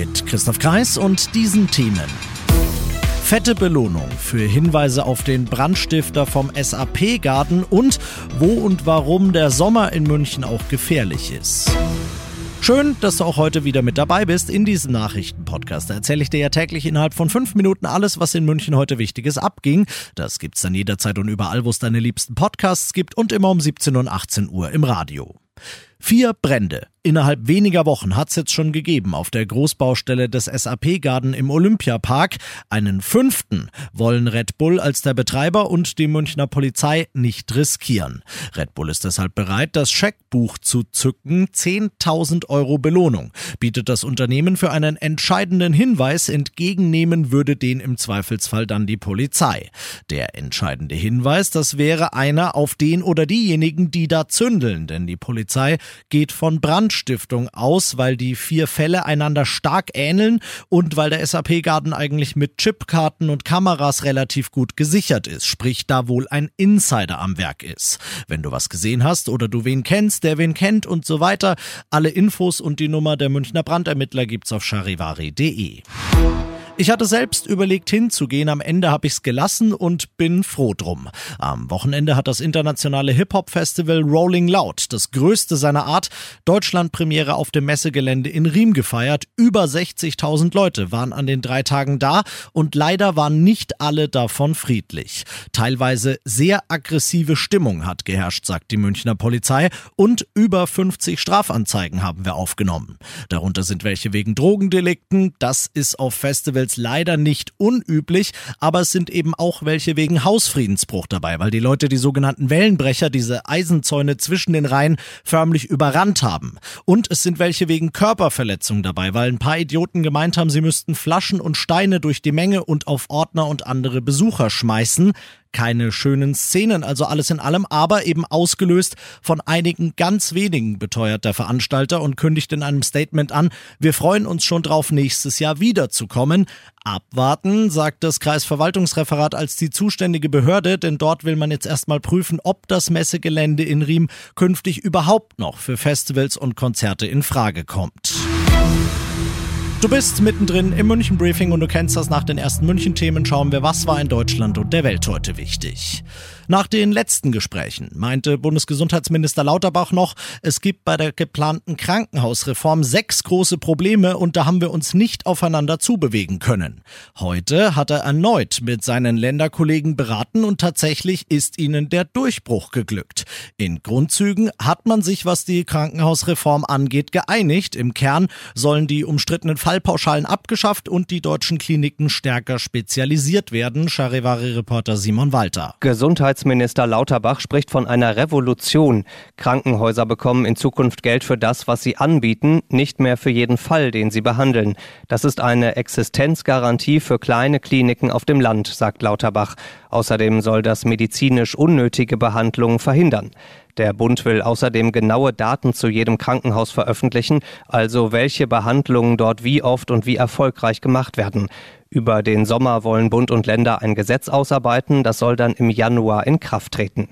Mit Christoph Kreis und diesen Themen. Fette Belohnung für Hinweise auf den Brandstifter vom SAP-Garten und wo und warum der Sommer in München auch gefährlich ist. Schön, dass du auch heute wieder mit dabei bist in diesem Nachrichtenpodcast. Da erzähle ich dir ja täglich innerhalb von fünf Minuten alles, was in München heute Wichtiges abging. Das gibt's dann jederzeit und überall, wo es deine liebsten Podcasts gibt und immer um 17 und 18 Uhr im Radio. Vier Brände Innerhalb weniger Wochen hat es jetzt schon gegeben auf der Großbaustelle des SAP-Garden im Olympiapark. Einen fünften wollen Red Bull als der Betreiber und die Münchner Polizei nicht riskieren. Red Bull ist deshalb bereit, das Scheckbuch zu zücken. 10.000 Euro Belohnung bietet das Unternehmen für einen entscheidenden Hinweis. Entgegennehmen würde den im Zweifelsfall dann die Polizei. Der entscheidende Hinweis, das wäre einer auf den oder diejenigen, die da zündeln, denn die Polizei geht von Brand Brandstiftung aus, weil die vier Fälle einander stark ähneln und weil der SAP-Garten eigentlich mit Chipkarten und Kameras relativ gut gesichert ist, sprich da wohl ein Insider am Werk ist. Wenn du was gesehen hast oder du wen kennst, der wen kennt und so weiter, alle Infos und die Nummer der Münchner Brandermittler gibt's auf charivari.de. Ich hatte selbst überlegt hinzugehen, am Ende habe ich es gelassen und bin froh drum. Am Wochenende hat das internationale Hip-Hop-Festival Rolling Loud, das größte seiner Art, Deutschland-Premiere auf dem Messegelände in Riem gefeiert. Über 60.000 Leute waren an den drei Tagen da und leider waren nicht alle davon friedlich. Teilweise sehr aggressive Stimmung hat geherrscht, sagt die Münchner Polizei und über 50 Strafanzeigen haben wir aufgenommen. Darunter sind welche wegen Drogendelikten, das ist auf Festivals jetzt leider nicht unüblich, aber es sind eben auch welche wegen Hausfriedensbruch dabei, weil die Leute die sogenannten Wellenbrecher, diese Eisenzäune zwischen den Reihen, förmlich überrannt haben. Und es sind welche wegen Körperverletzung dabei, weil ein paar Idioten gemeint haben, sie müssten Flaschen und Steine durch die Menge und auf Ordner und andere Besucher schmeißen keine schönen Szenen, also alles in allem, aber eben ausgelöst von einigen ganz wenigen, beteuert der Veranstalter und kündigt in einem Statement an, wir freuen uns schon drauf, nächstes Jahr wiederzukommen. Abwarten, sagt das Kreisverwaltungsreferat als die zuständige Behörde, denn dort will man jetzt erstmal prüfen, ob das Messegelände in Riem künftig überhaupt noch für Festivals und Konzerte in Frage kommt. Du bist mittendrin im München Briefing und du kennst das nach den ersten München Themen. Schauen wir, was war in Deutschland und der Welt heute wichtig. Nach den letzten Gesprächen meinte Bundesgesundheitsminister Lauterbach noch, es gibt bei der geplanten Krankenhausreform sechs große Probleme und da haben wir uns nicht aufeinander zubewegen können. Heute hat er erneut mit seinen Länderkollegen beraten und tatsächlich ist ihnen der Durchbruch geglückt. In Grundzügen hat man sich, was die Krankenhausreform angeht, geeinigt. Im Kern sollen die umstrittenen Fallpauschalen abgeschafft und die deutschen Kliniken stärker spezialisiert werden. Charivari-Reporter Simon Walter. Gesundheits Gesundheitsminister Lauterbach spricht von einer Revolution. Krankenhäuser bekommen in Zukunft Geld für das, was sie anbieten, nicht mehr für jeden Fall, den sie behandeln. Das ist eine Existenzgarantie für kleine Kliniken auf dem Land, sagt Lauterbach. Außerdem soll das medizinisch unnötige Behandlungen verhindern. Der Bund will außerdem genaue Daten zu jedem Krankenhaus veröffentlichen, also welche Behandlungen dort wie oft und wie erfolgreich gemacht werden. Über den Sommer wollen Bund und Länder ein Gesetz ausarbeiten, das soll dann im Januar in Kraft treten.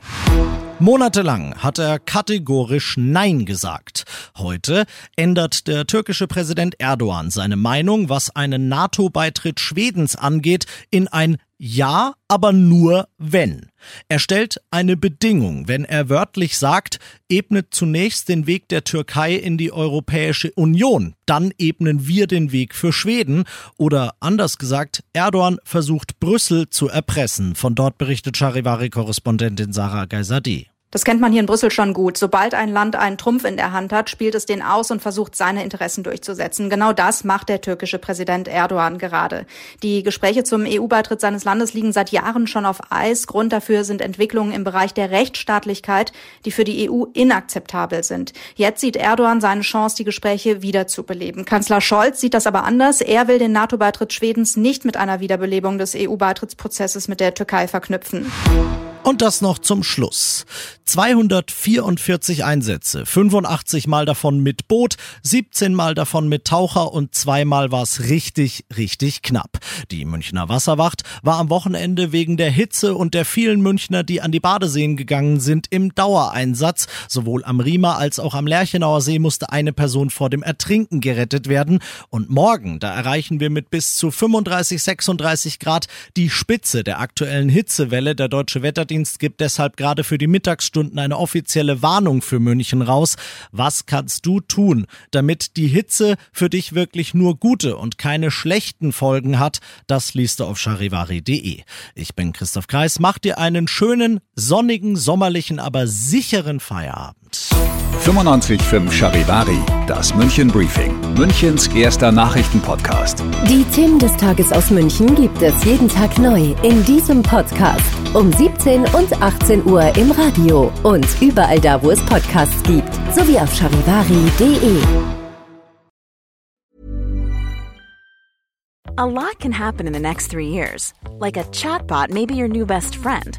Monatelang hat er kategorisch Nein gesagt. Heute ändert der türkische Präsident Erdogan seine Meinung, was einen NATO-Beitritt Schwedens angeht, in ein Ja, aber nur wenn. Er stellt eine Bedingung, wenn er wörtlich sagt, ebnet zunächst den Weg der Türkei in die Europäische Union, dann ebnen wir den Weg für Schweden oder anders gesagt, Erdogan versucht Brüssel zu erpressen. Von dort berichtet Charivari-Korrespondentin Sarah Geisadi. Das kennt man hier in Brüssel schon gut. Sobald ein Land einen Trumpf in der Hand hat, spielt es den aus und versucht, seine Interessen durchzusetzen. Genau das macht der türkische Präsident Erdogan gerade. Die Gespräche zum EU-Beitritt seines Landes liegen seit Jahren schon auf Eis. Grund dafür sind Entwicklungen im Bereich der Rechtsstaatlichkeit, die für die EU inakzeptabel sind. Jetzt sieht Erdogan seine Chance, die Gespräche wieder zu beleben. Kanzler Scholz sieht das aber anders. Er will den NATO-Beitritt Schwedens nicht mit einer Wiederbelebung des EU-Beitrittsprozesses mit der Türkei verknüpfen. Und das noch zum Schluss. 244 Einsätze, 85 Mal davon mit Boot, 17 Mal davon mit Taucher und zweimal war es richtig, richtig knapp. Die Münchner Wasserwacht war am Wochenende wegen der Hitze und der vielen Münchner, die an die Badeseen gegangen sind, im Dauereinsatz. Sowohl am Riemer als auch am Lerchenauer See musste eine Person vor dem Ertrinken gerettet werden. Und morgen, da erreichen wir mit bis zu 35, 36 Grad die Spitze der aktuellen Hitzewelle. Der Deutsche Wetterdienst gibt deshalb gerade für die Mittagstunden eine offizielle Warnung für München raus. Was kannst du tun, damit die Hitze für dich wirklich nur gute und keine schlechten Folgen hat? Das liest du auf charivari.de. Ich bin Christoph Kreis. Mach dir einen schönen, sonnigen, sommerlichen, aber sicheren Feierabend. 95.5 Charivari, das München Briefing, Münchens erster Nachrichtenpodcast. Die Themen des Tages aus München gibt es jeden Tag neu in diesem Podcast um 17 und 18 Uhr im Radio und überall da, wo es Podcasts gibt, sowie auf charivari.de. A lot can happen in the next three years. Like a chatbot may be your new best friend.